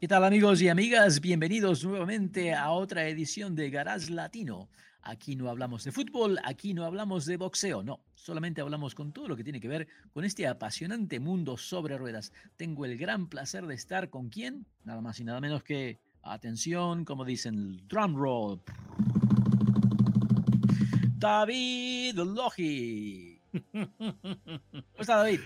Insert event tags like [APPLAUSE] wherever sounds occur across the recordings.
¿Qué tal amigos y amigas? Bienvenidos nuevamente a otra edición de Garage Latino. Aquí no hablamos de fútbol, aquí no hablamos de boxeo, no, solamente hablamos con todo lo que tiene que ver con este apasionante mundo sobre ruedas. Tengo el gran placer de estar con quién, nada más y nada menos que, atención, como dicen, el drum roll. David Logi. [LAUGHS] ¿Cómo está David?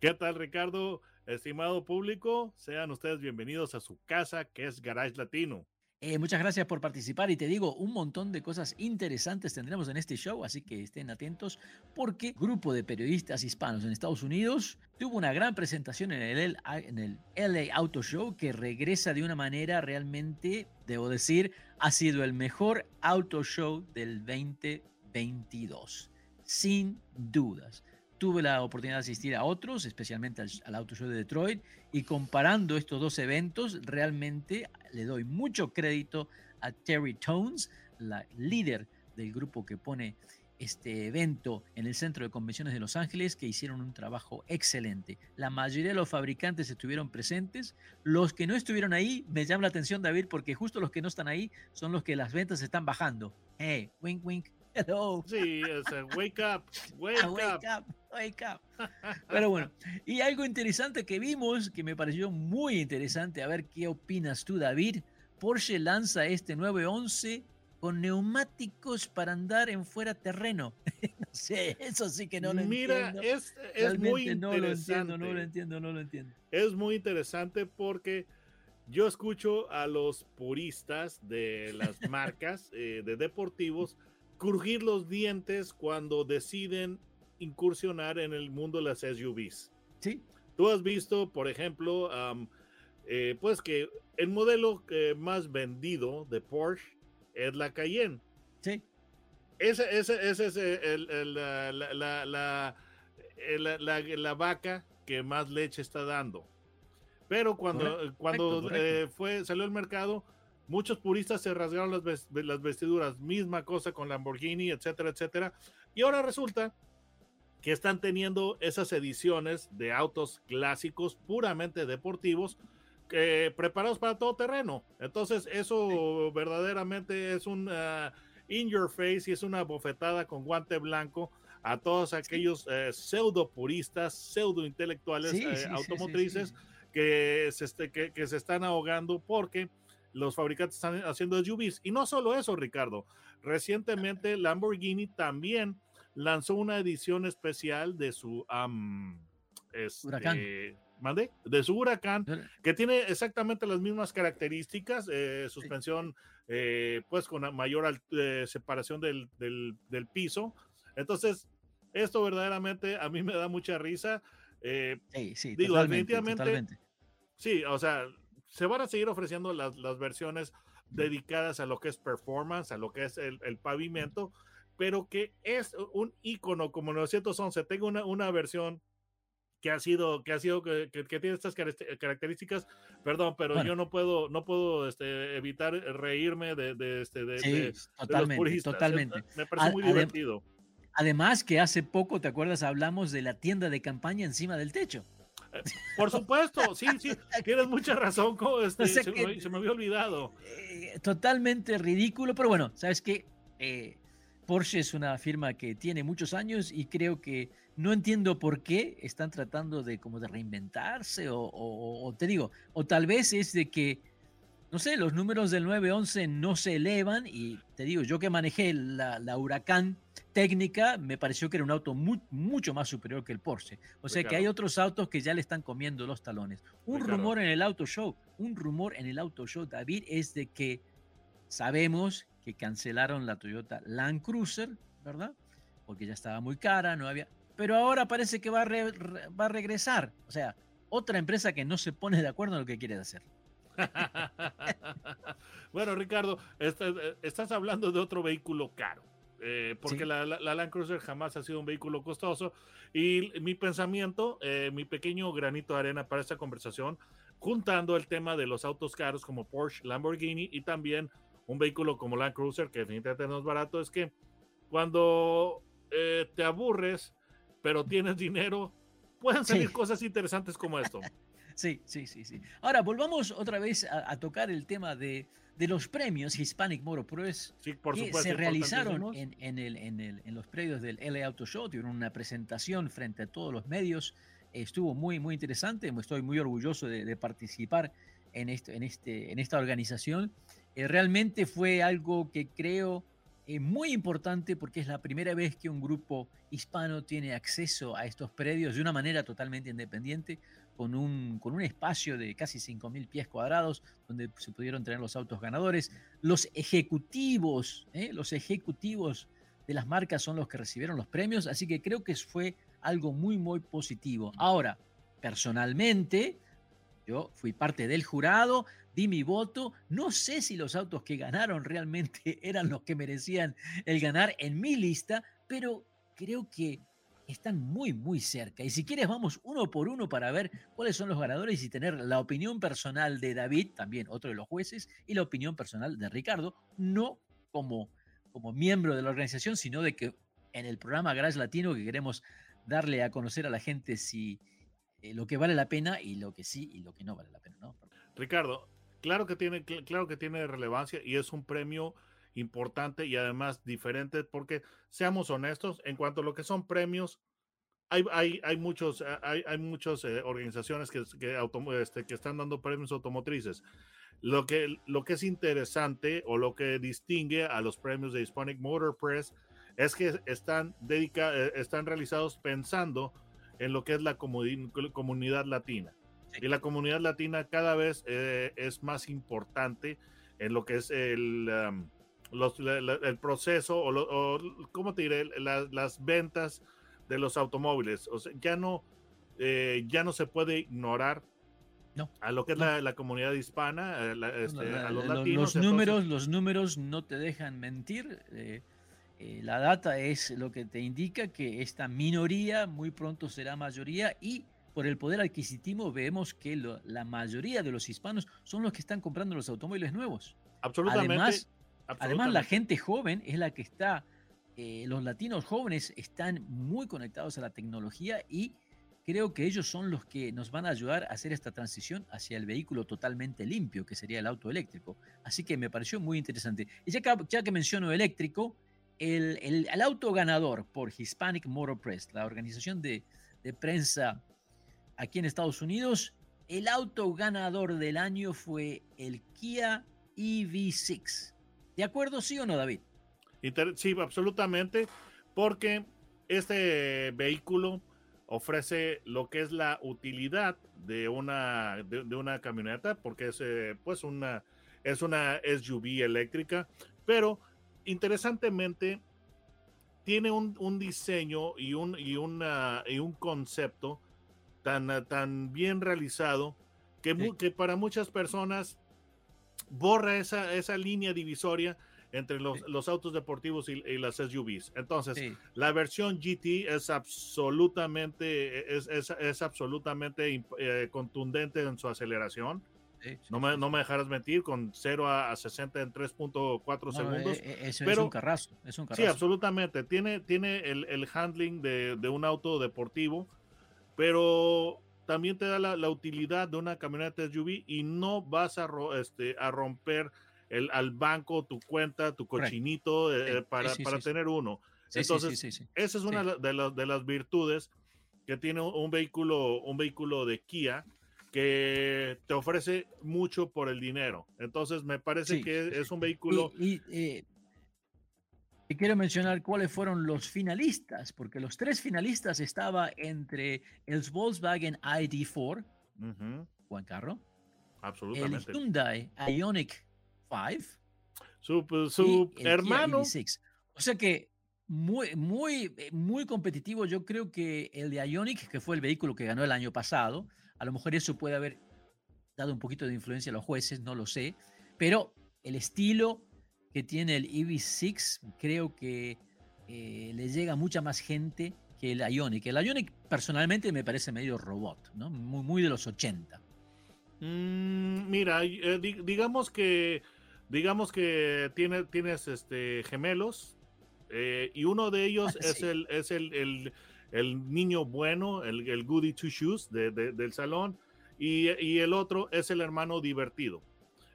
¿Qué tal Ricardo? Estimado público, sean ustedes bienvenidos a su casa que es Garage Latino. Eh, muchas gracias por participar y te digo, un montón de cosas interesantes tendremos en este show, así que estén atentos porque grupo de periodistas hispanos en Estados Unidos tuvo una gran presentación en el, en el LA Auto Show que regresa de una manera realmente, debo decir, ha sido el mejor auto show del 2022, sin dudas tuve la oportunidad de asistir a otros, especialmente al, Auto Show de Detroit, y comparando estos dos eventos, realmente le doy mucho crédito a Terry Tones, la líder del grupo que pone este evento en el Centro de Convenciones de Los Ángeles, que hicieron un trabajo excelente. La mayoría de los fabricantes estuvieron presentes. Los que no estuvieron ahí, me llama la atención, David, porque justo los que no están ahí son los que las ventas están bajando. Hey, wink, wink, hello. Sí, es wake up, wake, [LAUGHS] up. Wake up. Pero bueno, y algo interesante que vimos, que me pareció muy interesante, a ver qué opinas tú, David. Porsche lanza este 911 con neumáticos para andar en fuera terreno. [LAUGHS] no sé, eso sí que no lo Mira, entiendo. Mira, es, es muy no interesante. Lo entiendo, no lo entiendo, no lo entiendo. Es muy interesante porque yo escucho a los puristas de las marcas eh, de deportivos crujir los dientes cuando deciden incursionar en el mundo de las SUVs. Sí. Tú has visto, por ejemplo, um, eh, pues que el modelo eh, más vendido de Porsche es la Cayenne. Sí. Ese, ese, ese es el, el, la, la, la, la, la, vaca que más leche está dando. Pero cuando, correcto, cuando correcto. Eh, fue, salió al mercado, muchos puristas se rasgaron las, las vestiduras. Misma cosa con Lamborghini, etcétera, etcétera. Y ahora resulta que están teniendo esas ediciones de autos clásicos puramente deportivos eh, preparados para todo terreno. Entonces eso sí. verdaderamente es un uh, in your face y es una bofetada con guante blanco a todos aquellos sí. eh, pseudo puristas, pseudo intelectuales sí, eh, automotrices Que, se este, que, que se están ahogando porque los fabricantes están haciendo SUVs. Y no solo eso, Ricardo. Recientemente Lamborghini también lanzó una edición especial de su um, este, huracán. ¿mande? De su huracán, que tiene exactamente las mismas características, eh, suspensión eh, pues con mayor eh, separación del, del, del, piso. Entonces, esto verdaderamente a mí me da mucha risa. sí, sí, digo, totalmente, definitivamente, totalmente. sí, o sea, se van a seguir ofreciendo las, las versiones dedicadas a lo que es performance, a lo que es el, el pavimento, pero que es un icono como 911. Tengo una, una versión que ha sido, que ha sido, que, que tiene estas características, perdón, pero bueno. yo no puedo, no puedo este, evitar reírme de, de, este, de, sí, de, totalmente, los puristas. totalmente. Me parece muy Adem divertido. Además que hace poco, ¿te acuerdas? Hablamos de la tienda de campaña encima del techo. Por supuesto, sí, sí, tienes mucha razón, como [LAUGHS] este, o sea se, que, me, se, me, había olvidado. Eh, totalmente ridículo, pero bueno, ¿sabes qué? Eh, Porsche es una firma que tiene muchos años y creo que no entiendo por qué están tratando de como de reinventarse o, o, o te digo, o tal vez es de que no sé, los números del 911 no se elevan y te digo, yo que manejé la, la Huracán técnica, me pareció que era un auto mucho más superior que el Porsche. O sea que hay otros autos que ya le están comiendo los talones. Un rumor en el auto show, un rumor en el auto show, David, es de que sabemos que cancelaron la Toyota Land Cruiser, ¿verdad? Porque ya estaba muy cara, no había... Pero ahora parece que va a, va a regresar. O sea, otra empresa que no se pone de acuerdo en lo que quiere hacer. [LAUGHS] bueno, Ricardo, eh, estás, hablando de otro vehículo caro. Eh, porque la, Land Cruiser jamás ha sido un vehículo costoso. Y mi pensamiento, eh, mi pequeño granito de arena para esta conversación, juntando el tema de los autos caros como Porsche, Lamborghini y también un vehículo como Land Cruiser, que definitivamente no es barato, es que cuando te aburres, pero tienes dinero, pueden salir cosas interesantes como esto. [LAUGHS] Sí, sí, sí, sí. Ahora, volvamos otra vez a, tocar el tema de, de, los premios Hispanic Motor Press sí, por que se realizaron en, en, el, en, el, en los predios del LA Auto Show. Tuvieron una presentación frente a todos los medios. Estuvo muy, muy interesante. Estoy muy orgulloso de, participar en, esto, en, este, en esta organización. Eh, realmente fue algo que creo eh, muy importante porque es la primera vez que un grupo hispano tiene acceso a estos predios de una manera totalmente independiente con un, con un espacio de casi 5.000 pies cuadrados donde se pudieron tener los autos ganadores. Los ejecutivos, ¿eh? los ejecutivos de las marcas son los que recibieron los premios, así que creo que fue algo muy, muy positivo. Ahora, personalmente, yo fui parte del jurado, di mi voto. No sé si los autos que ganaron realmente [LAUGHS] eran los que merecían el ganar en mi lista, pero creo que están muy, muy cerca. Y si quieres, vamos uno por uno para ver cuáles son los ganadores y tener la opinión personal de David, también otro de los jueces, y la opinión personal de Ricardo, no como, como miembro de la organización, sino de que en el programa Garage Latino que queremos darle a conocer a la gente si eh, lo que vale la pena y lo que sí y lo que no vale la pena. Ricardo, claro que tiene, claro que tiene relevancia y es un premio importante y además diferente porque seamos honestos, en cuanto a lo que son premios, hay, hay, hay muchos, eh, hay, hay muchas eh, organizaciones que, que, este, que están dando premios automotrices. Lo que, lo que es interesante o lo que distingue a los premios de Hispanic Motor Press es que están, dedica, eh, están realizados pensando en lo que es la comunidad latina. Y la comunidad latina cada vez es más importante en lo que es el, el proceso o, ¿cómo te diré? las ventas de los automóviles. O sea, ya no, eh, ya no se puede ignorar no, a lo que es la, comunidad hispana, eh, este, a los latinos. Los números, los números no te dejan mentir. Eh, la data es lo que te indica que esta minoría muy pronto será mayoría y por el poder adquisitivo vemos que la mayoría de los hispanos son los que están comprando los automóviles nuevos. Absolutamente. Además, Además, la gente joven es la que está, eh, los latinos jóvenes están muy conectados a la tecnología y creo que ellos son los que nos van a ayudar a hacer esta transición hacia el vehículo totalmente limpio, que sería el auto eléctrico. Así que me pareció muy interesante. Y ya que, ya que menciono eléctrico, el, el, auto ganador por Hispanic Motor Press, la organización de, de prensa aquí en Estados Unidos, el auto ganador del año fue el Kia EV6. ¿De acuerdo, sí o no, David? sí, absolutamente, porque este vehículo ofrece lo que es la utilidad de una, de, una camioneta, porque es eh, pues una, es una SUV eléctrica, pero interesantemente tiene un, diseño y un, y, una, y un concepto tan, tan bien realizado que, que para muchas personas borra esa, esa línea divisoria entre los, los autos deportivos y, las SUVs. Entonces, la versión GT es absolutamente, es, es, es absolutamente eh, contundente en su aceleración. no, me, no me dejarás mentir, con 0 a, 60 en 3.4 segundos. E, e, pero, es un carrazo, es un carrazo. Sí, absolutamente. Tiene, tiene el, el handling de, de, un auto deportivo, pero también te da la, utilidad de una camioneta SUV y no vas a, este, a romper el, al banco tu cuenta, tu cochinito eh, para, para tener uno. Entonces, esa es una de, las, de las virtudes que tiene un vehículo, un vehículo de Kia que te ofrece mucho por el dinero. Entonces, me parece que es un vehículo. Y, eh, quiero mencionar cuáles fueron los finalistas, porque los tres finalistas estaba entre el Volkswagen ID4, buen carro, Absolutamente. el Hyundai Ionic 5, su, su hermano. O sea que muy, muy, muy competitivo. Yo creo que el de Ionic, que fue el vehículo que ganó el año pasado, a lo mejor eso puede haber dado un poquito de influencia a los jueces, no lo sé, pero el estilo que tiene el EV6 creo que eh, le llega a mucha más gente que el Ionic. El Ionic personalmente me parece medio robot, ¿no? Muy, muy de los 80. Mm, mira, eh, digamos que digamos que tiene, tienes este, gemelos eh, y uno de ellos es, el, es el, el, niño bueno, el, el goody two shoes del salón y, y, el otro es el hermano divertido.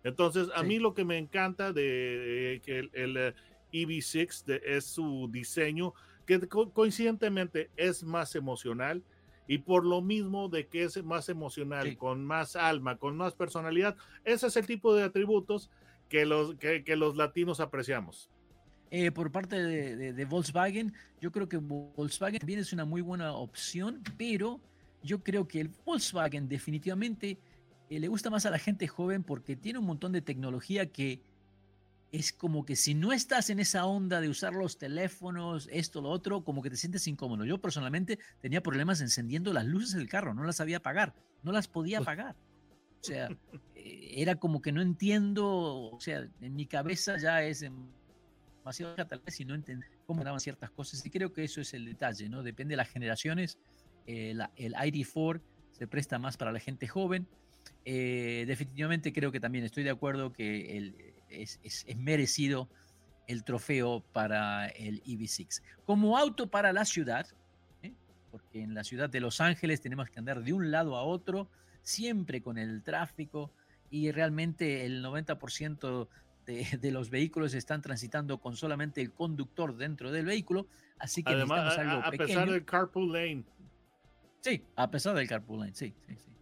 Entonces, a mí lo que me encanta de, que el, el EV6 de, es su diseño, que coincidentemente es más emocional y por lo mismo de que es más emocional, con más alma, con más personalidad, ese es el tipo de atributos que los, que, que los latinos apreciamos. Eh, por parte de, de, Volkswagen, yo creo que Volkswagen también es una muy buena opción, pero yo creo que el Volkswagen definitivamente eh, le gusta más a la gente joven porque tiene un montón de tecnología que es como que si no estás en esa onda de usar los teléfonos, esto, lo otro, como que te sientes incómodo. Yo personalmente tenía problemas encendiendo las luces del carro, no las sabía apagar, no las podía apagar. O sea, eh, era como que no entiendo, o sea, en mi cabeza ya es demasiado tal vez si no entiendo cómo daban ciertas cosas. Y creo que eso es el detalle, ¿no? Depende de las generaciones. Eh, el ID4 se presta más para la gente joven. Eh, definitivamente creo que también estoy de acuerdo que el, es, es, merecido el trofeo para el EV6. Como auto para la ciudad, porque en la ciudad de Los Ángeles tenemos que andar de un lado a otro siempre con el tráfico y realmente el 90% de, los vehículos están transitando con solamente el conductor dentro del vehículo, así que Además, algo a, a pesar del carpool lane. Sí, a pesar del carpool lane, sí, sí, sí.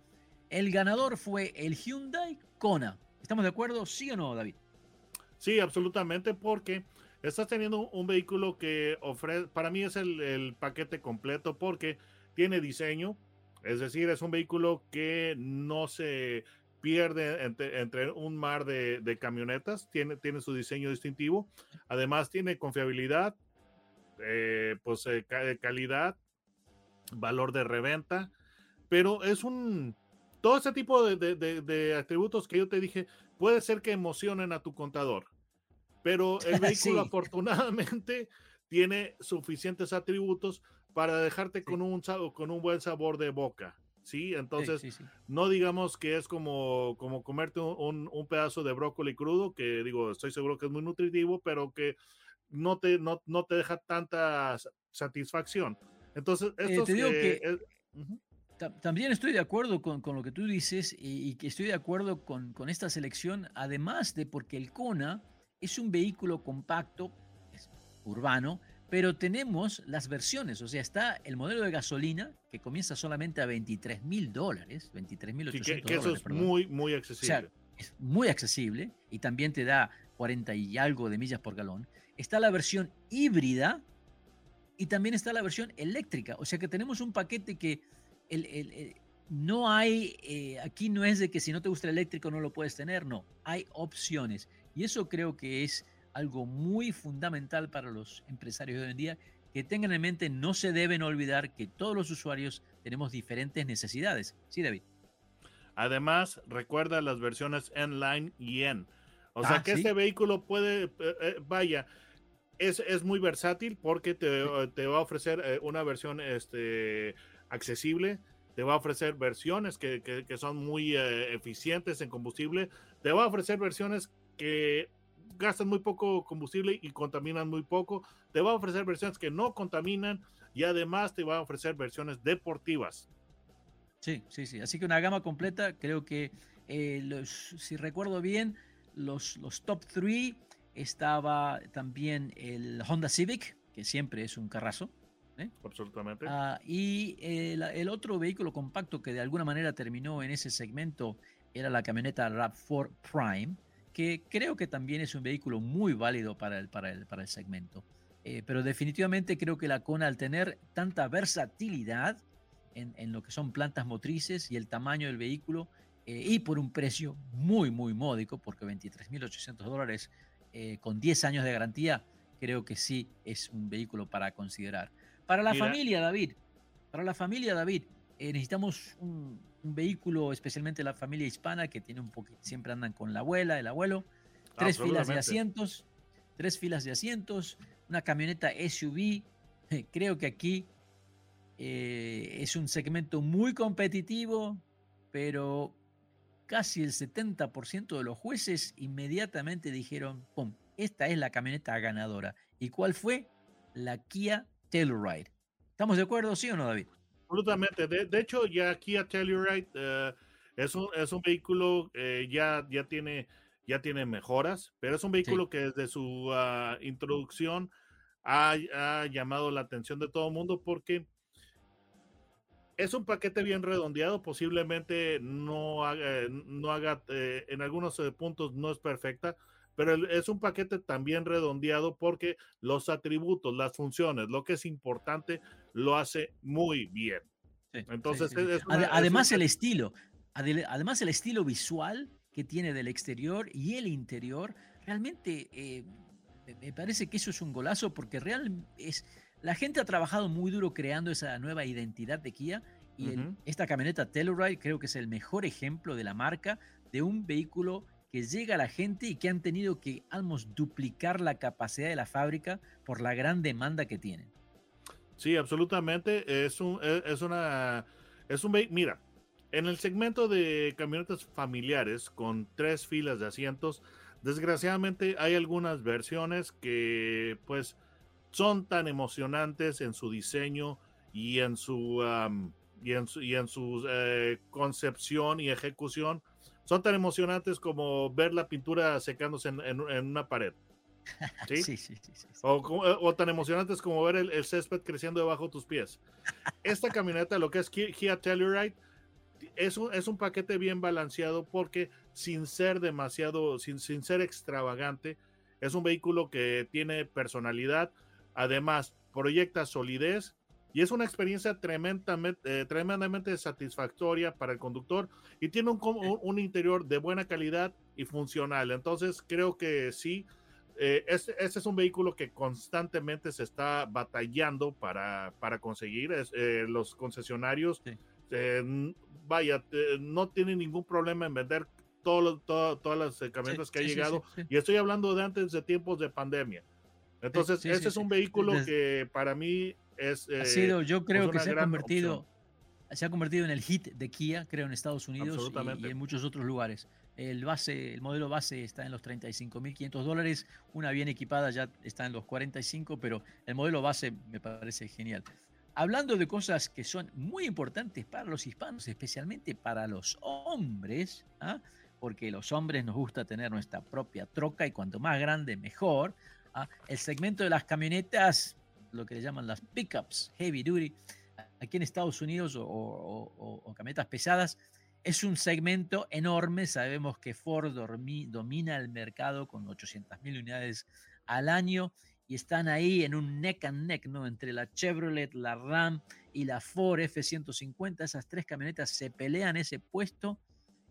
El ganador fue el Hyundai Kona. ¿Estamos de acuerdo? ¿Sí o no, David? Sí, absolutamente, porque estás teniendo un vehículo que ofrece, para mí es el, paquete completo, porque tiene diseño, es decir, es un vehículo que no se pierde entre, un mar de, camionetas, tiene, tiene su diseño distintivo, además tiene confiabilidad, eh, pues eh, calidad, valor de reventa, pero es un, todo ese tipo de, atributos que yo te dije, puede ser que emocionen a tu contador, pero el [LAUGHS] vehículo afortunadamente [LAUGHS] tiene suficientes atributos para dejarte con, un, con un buen sabor de boca. ¿sí? Entonces, no digamos que es como, como comerte un, un, pedazo de brócoli crudo, que digo, estoy seguro que es muy nutritivo, pero que no te, no, no te deja tanta satisfacción. Entonces, eh, esto te digo que, También estoy de acuerdo con, con, lo que tú dices y, que estoy de acuerdo con, con, esta selección, además de porque el Kona es un vehículo compacto, es urbano, pero tenemos las versiones, o sea, está el modelo de gasolina que comienza solamente a 23 mil dólares, 23 mil 800 que, eso es muy, muy accesible. O sea, es muy accesible y también te da 40 y algo de millas por galón. Está la versión híbrida y también está la versión eléctrica, o sea que tenemos un paquete que el, no hay, eh, aquí no es de que si no te gusta el eléctrico no lo puedes tener, no, hay opciones. Y eso creo que es algo muy fundamental para los empresarios de hoy en día, que tengan en mente, no se deben olvidar que todos los usuarios tenemos diferentes necesidades. Sí, David. Además, recuerda las versiones N-Line y N. O sea ah, que este vehículo puede, eh, eh, vaya, es, es, muy versátil porque te, te va a ofrecer una versión este, accesible, te va a ofrecer versiones que, que, son muy eficientes en combustible, te va a ofrecer versiones que gastan muy poco combustible y contaminan muy poco. Te va a ofrecer versiones que no contaminan y además te va a ofrecer versiones deportivas. Sí, sí, sí. Así que una gama completa. Creo que, eh, los, si recuerdo bien, los, los top 3 estaba también el Honda Civic, que siempre es un carrazo. ¿Eh? Absolutamente. Ah, y el, otro vehículo compacto que de alguna manera terminó en ese segmento era la camioneta RAV4 Prime, que creo que también es un vehículo muy válido para el, para el, para el segmento. Eh, pero definitivamente creo que la Kona al tener tanta versatilidad en, en lo que son plantas motrices y el tamaño del vehículo, eh, y por un precio muy, muy módico, porque 23.800 dólares eh, con 10 años de garantía, creo que sí es un vehículo para considerar. Para la familia, David, para la familia, David, eh, necesitamos un, vehículo, especialmente la familia hispana, que tiene un poquito, siempre andan con la abuela, el abuelo, tres filas de asientos, tres filas de asientos, una camioneta SUV. [LAUGHS] Creo que aquí es un segmento muy competitivo, pero casi el 70% de los jueces inmediatamente dijeron, ¡pum! Esta es la camioneta ganadora. ¿Y cuál fue? La Kia Telluride. ¿Estamos de acuerdo, sí o no, David? Absolutamente. De, hecho, ya Kia Telluride eh, es, un, es un vehículo eh, ya, ya, tiene, ya tiene mejoras, pero es un vehículo que desde su ah, introducción ha, ha, llamado la atención de todo el mundo porque es un paquete bien redondeado, posiblemente no haga, no haga eh, en algunos eh, puntos no es perfecta, pero es un paquete también redondeado porque los atributos, las funciones, lo que es importante, lo hace muy bien. Entonces, además el estilo, además el estilo visual que tiene del exterior y el interior, realmente eh, me parece que eso es un golazo porque realmente es la gente ha trabajado muy duro creando esa nueva identidad de Kia y esta camioneta Telluride creo que es el mejor ejemplo de la marca de un vehículo que llega a la gente y que han tenido que almost duplicar la capacidad de la fábrica por la gran demanda que tienen. Sí, absolutamente. Es un, e, es una, es un Mira, en el segmento de camionetas familiares con tres filas de asientos, desgraciadamente hay algunas versiones que, pues, son tan emocionantes en su diseño y en su, y en su, y en su eh, concepción y ejecución son tan emocionantes como ver la pintura secándose en, en, una pared. [LAUGHS] ¿Sí? Sí, sí, sí, o, eh, o, tan emocionantes como ver el, césped creciendo debajo de tus pies. Esta camioneta, lo que es Kia Telluride, es un, es un paquete bien balanceado porque sin ser demasiado, sin, sin ser extravagante, es un vehículo que tiene personalidad, Además, proyecta solidez y es una experiencia tremendamente, eh, tremendamente satisfactoria para el conductor y tiene un, un, interior de buena calidad y funcional. Entonces, creo que sí, eh, este, este, es un vehículo que constantemente se está batallando para, para conseguir. Eh, los concesionarios, vaya, no tienen ningún problema en vender todo, todas las camionetas que ha llegado. y estoy hablando de antes de tiempos de pandemia. Entonces, este es un vehículo que para mí es... ha sido, yo creo que se ha convertido... Se ha convertido en el hit de Kia, creo, en Estados Unidos y, en muchos otros lugares. El, base, el modelo base está en los 35.500 dólares, una bien equipada ya está en los 45, pero el modelo base me parece genial. Hablando de cosas que son muy importantes para los hispanos, especialmente para los hombres, ¿ah? porque los hombres nos gusta tener nuestra propia troca y cuanto más grande mejor. ¿ah? El segmento de las camionetas, lo que le llaman las pickups, heavy duty, aquí en Estados Unidos o, camionetas pesadas, es un segmento enorme. Sabemos que Ford domina el mercado con 800.000 unidades al año y están ahí en un neck and neck, ¿no? Entre la Chevrolet, la Ram y la Ford F-150. Esas tres camionetas se pelean ese puesto.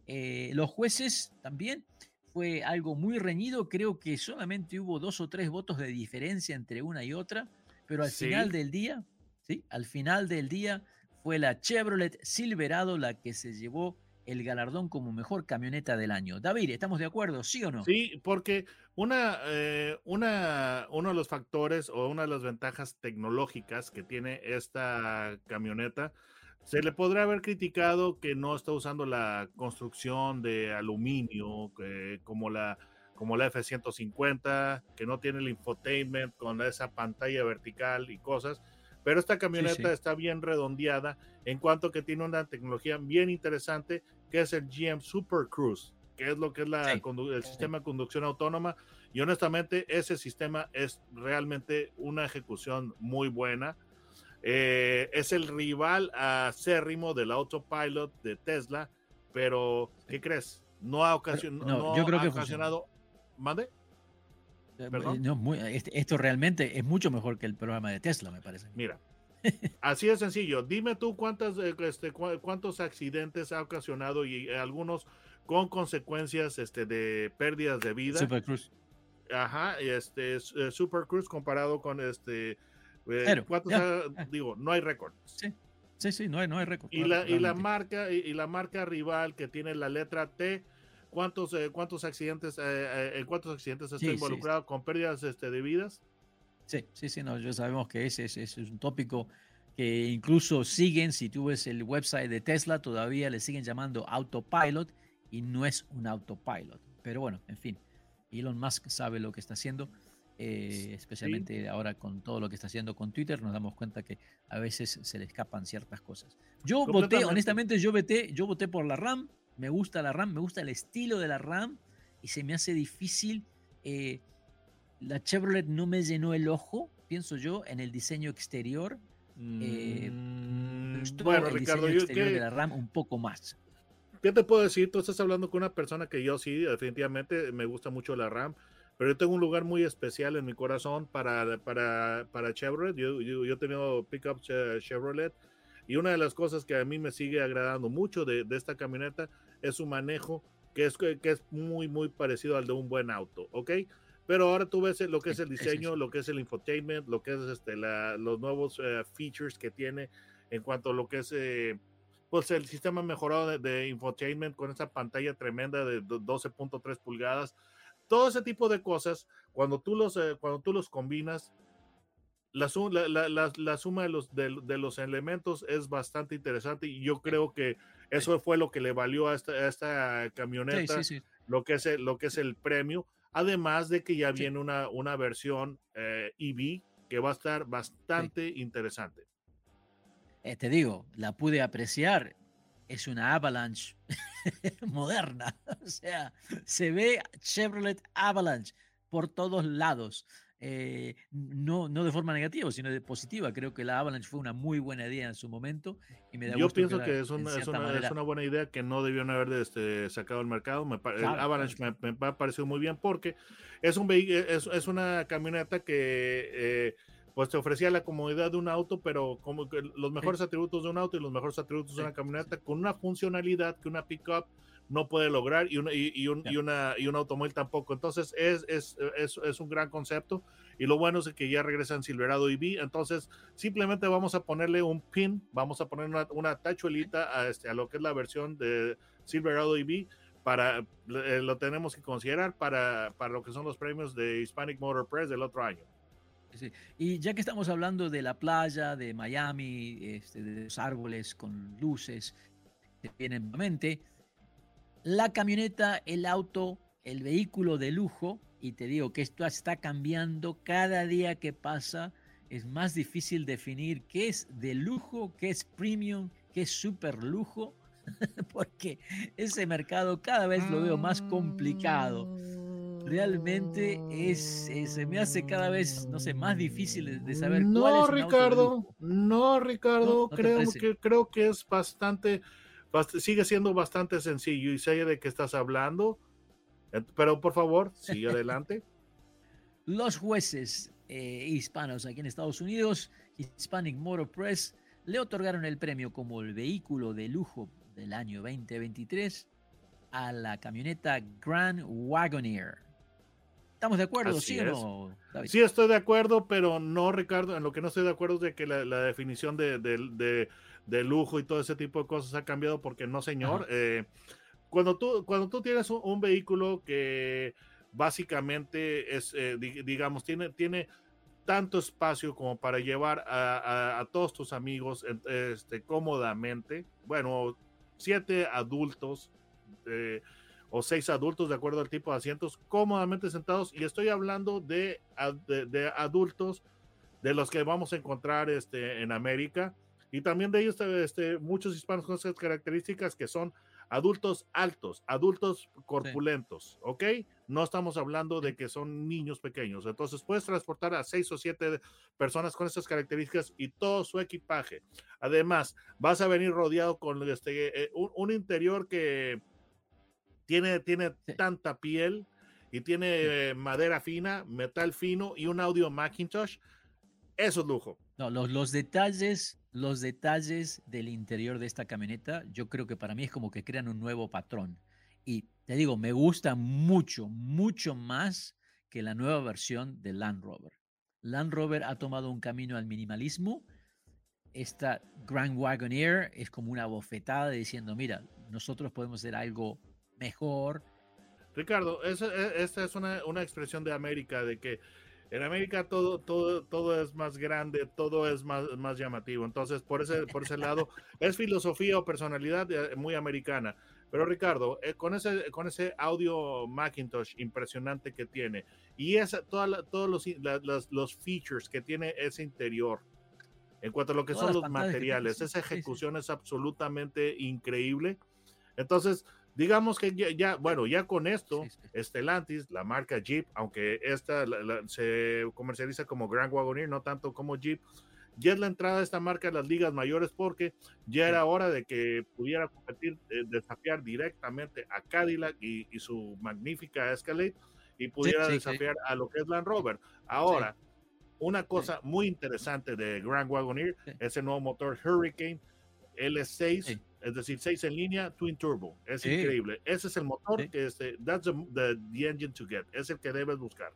Eh, los jueces también fue algo muy reñido, creo que solamente hubo dos o tres votos de diferencia entre una y otra, pero al final del día, ¿sí? Al final del día fue la Chevrolet Silverado la que se llevó el galardón como mejor camioneta del año. David, ¿estamos de acuerdo? ¿Sí o no? Sí, porque una, eh, una, uno de los factores o una de las ventajas tecnológicas que tiene esta camioneta se le podrá haber criticado que no está usando la construcción de aluminio como la como la F-150, que no tiene el infotainment con esa pantalla vertical y cosas, pero esta camioneta está bien redondeada en cuanto que tiene una tecnología bien interesante que es el GM Super Cruise, que es lo que es la, el sistema de conducción autónoma y honestamente ese sistema es realmente una ejecución muy buena Eh, es el rival acérrimo del autopilot de Tesla, pero ¿qué crees? No ha, ocasionado. yo creo que ocasionado. ¿Mande? Eh, este, esto realmente es mucho mejor que el programa de Tesla, me parece. Mira, así de sencillo. Dime tú cuántas, eh, este, cuántos accidentes ha ocasionado y algunos con consecuencias este, de pérdidas de vida. Super Cruz. Ajá, este, Super Cruz comparado con este eh, digo, no hay récord. Sí, sí, sí, no hay, no hay récord. Y la, y la marca, y, la marca rival que tiene la letra T, ¿cuántos, eh, cuántos accidentes, eh, en cuántos accidentes está involucrado con pérdidas este, de vidas? Sí, sí, sí, no, ya sabemos que ese, es un tópico que incluso siguen, si tú ves el website de Tesla, todavía le siguen llamando autopilot y no es un autopilot. Pero bueno, en fin, Elon Musk sabe lo que está haciendo. Eh, especialmente ahora con todo lo que está haciendo con Twitter, nos damos cuenta que a veces se le escapan ciertas cosas. Yo voté, honestamente, yo voté, yo voté por la RAM, me gusta la RAM, me gusta el estilo de la RAM y se me hace difícil. Eh, la Chevrolet no me llenó el ojo, pienso yo, en el diseño exterior. Eh, mm, bueno, el Ricardo, diseño exterior de la RAM un poco más. ¿Qué te puedo decir? Tú estás hablando con una persona que yo sí, definitivamente me gusta mucho la RAM pero yo tengo un lugar muy especial en mi corazón para, para, para Chevrolet. Yo, yo, yo he tenido pickup Chevrolet y una de las cosas que a mí me sigue agradando mucho de, de esta camioneta es su manejo, que es, que es muy, muy parecido al de un buen auto, ¿ok? Pero ahora tú ves lo que es el diseño, lo que es el infotainment, lo que es este, la, los nuevos eh, features que tiene en cuanto a lo que es eh, pues el sistema mejorado de, de, infotainment con esa pantalla tremenda de 12.3 pulgadas todo ese tipo de cosas, cuando tú los, eh, cuando tú los combinas, la, la, suma de los, de, los elementos es bastante interesante y yo creo que eso fue lo que le valió a esta, esta camioneta Lo, que es el, lo que es el premio, además de que ya viene una, una versión EV eh, e que va a estar bastante interesante. Eh, te digo, la pude apreciar es una Avalanche [LAUGHS] moderna. [LAUGHS] O sea, se ve Chevrolet Avalanche por todos lados. Eh, no, no de forma negativa, sino de positiva. Creo que la Avalanche fue una muy buena idea en su momento. Y me da Yo pienso que, es, una, es, una, buena idea que no debieron haber este, sacado al mercado. Me, el Avalanche Me, me, ha parecido muy bien porque es, un es, es una camioneta que eh, pues te ofrecía la comodidad de un auto, pero como que los mejores atributos de un auto y los mejores atributos de una camioneta con una funcionalidad que una pickup no puede lograr y, una, y, un, y, una, y un automóvil tampoco. Entonces es, es, es, es, un gran concepto y lo bueno es que ya regresa en Silverado EV. Entonces simplemente vamos a ponerle un pin, vamos a poner una, una tachuelita a, este, a lo que es la versión de Silverado EV para eh, lo tenemos que considerar para, para lo que son los premios de Hispanic Motor Press del otro año. Y ya que estamos hablando de la playa, de Miami, este, de los árboles con luces que vienen en mente, la camioneta, el auto, el vehículo de lujo, y te digo que esto está cambiando cada día que pasa, es más difícil definir qué es de lujo, qué es premium, qué es super lujo, [LAUGHS] porque ese mercado cada vez lo veo más complicado. Realmente es, eh, se me hace cada vez, no sé, más difícil de saber no, cuál es Ricardo, no, Ricardo, creo que creo que es bastante, sigue siendo bastante sencillo y sé de qué estás hablando, pero por favor, sigue adelante. [LAUGHS] Los jueces eh, hispanos aquí en Estados Unidos, Hispanic Motor Press, le otorgaron el premio como el vehículo de lujo del año 2023 a la camioneta Grand Wagoneer ¿Estamos de acuerdo, sí o no? Sí, estoy de acuerdo, pero no, Ricardo, en lo que no estoy de acuerdo es de que la, definición de, de, lujo y todo ese tipo de cosas ha cambiado porque no, señor. Eh, cuando, tú, cuando tú tienes un, vehículo que básicamente es, eh, digamos, tiene, tiene tanto espacio como para llevar a, a, todos tus amigos este, cómodamente, bueno, siete adultos. Eh, o seis adultos de acuerdo al tipo de asientos cómodamente sentados y estoy hablando de, de, adultos de los que vamos a encontrar este, en América y también de ellos este, muchos hispanos con esas características que son adultos altos, adultos corpulentos, ¿ok? no estamos hablando de que son niños pequeños. Entonces puedes transportar a seis o siete personas con estas características y todo su equipaje. Además, vas a venir rodeado con este, eh, un, interior que tiene, tiene tanta piel y tiene madera fina, metal fino y un audio Macintosh. Eso es lujo. No, los, los detalles, los detalles del interior de esta camioneta, yo creo que para mí es como que crean un nuevo patrón. Y te digo, me gusta mucho, mucho más que la nueva versión de Land Rover. Land Rover ha tomado un camino al minimalismo. Esta Grand Wagoneer es como una bofetada diciendo, mira, nosotros podemos hacer algo mejor. Ricardo, e, esta es una, una, expresión de América, de que en América todo, todo, todo es más grande, todo es más, más llamativo. Entonces, por ese, por ese lado, [LAUGHS] es filosofía o personalidad eh, muy americana. Pero Ricardo, eh, con, ese, con ese audio Macintosh impresionante que tiene y esa, toda todos los, los, features que tiene ese interior, en cuanto a lo que son los materiales, esa ejecución es absolutamente increíble. Entonces, digamos que ya, bueno, ya con esto, Stellantis, la marca Jeep, aunque esta se comercializa como Grand Wagoneer, no tanto como Jeep, ya es la entrada de esta marca en las ligas mayores porque ya era hora de que pudiera competir, eh, desafiar directamente a Cadillac y, su magnífica Escalade y pudiera desafiar a lo que es Land Rover. Ahora, una cosa muy interesante de Grand Wagoneer es el nuevo motor Hurricane L6, es decir, 6 en línea, Twin Turbo. Es increíble. Ese es el motor que es, that's the, the engine to get. Es el que debes buscar.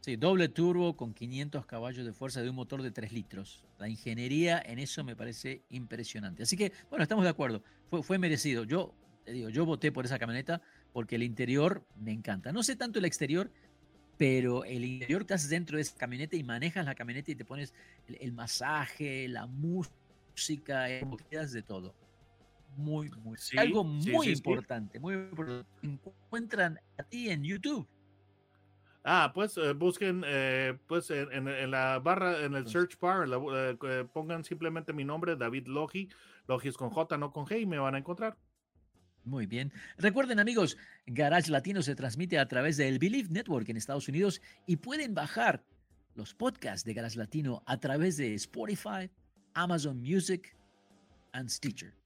Sí, doble turbo con 500 caballos de fuerza de un motor de 3 litros. La ingeniería en eso me parece impresionante. Así que, bueno, estamos de acuerdo. Fue, fue merecido. Yo, te digo, yo voté por esa camioneta porque el interior me encanta. No sé tanto el exterior, pero el interior que haces dentro de esa camioneta y manejas la camioneta y te pones el, masaje, la música, quedas de todo. Muy, muy. algo muy importante, muy importante. Encuentran a ti en YouTube. Ah, pues eh, busquen, eh, pues en, la barra, en el search bar, eh, pongan simplemente mi nombre, David Logi. Logi es con J, no con G, y me van a encontrar. Muy bien. Recuerden, amigos, Garage Latino se transmite a través del Believe Network en Estados Unidos y pueden bajar los podcasts de Garage Latino a través de Spotify, Amazon Music and Stitcher.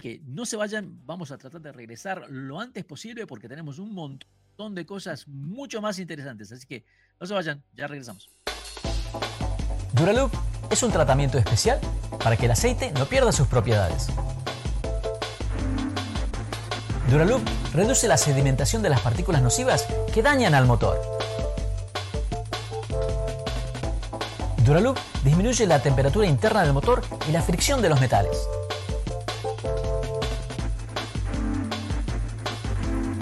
Que no se vayan, vamos a tratar de regresar lo antes posible porque tenemos un montón de cosas mucho más interesantes. Así que no se vayan, ya regresamos. Duraloop es un tratamiento especial para que el aceite no pierda sus propiedades. Duraloop reduce la sedimentación de las partículas nocivas que dañan al motor. Duraloop disminuye la temperatura interna del motor y la fricción de los metales.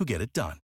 who get it done.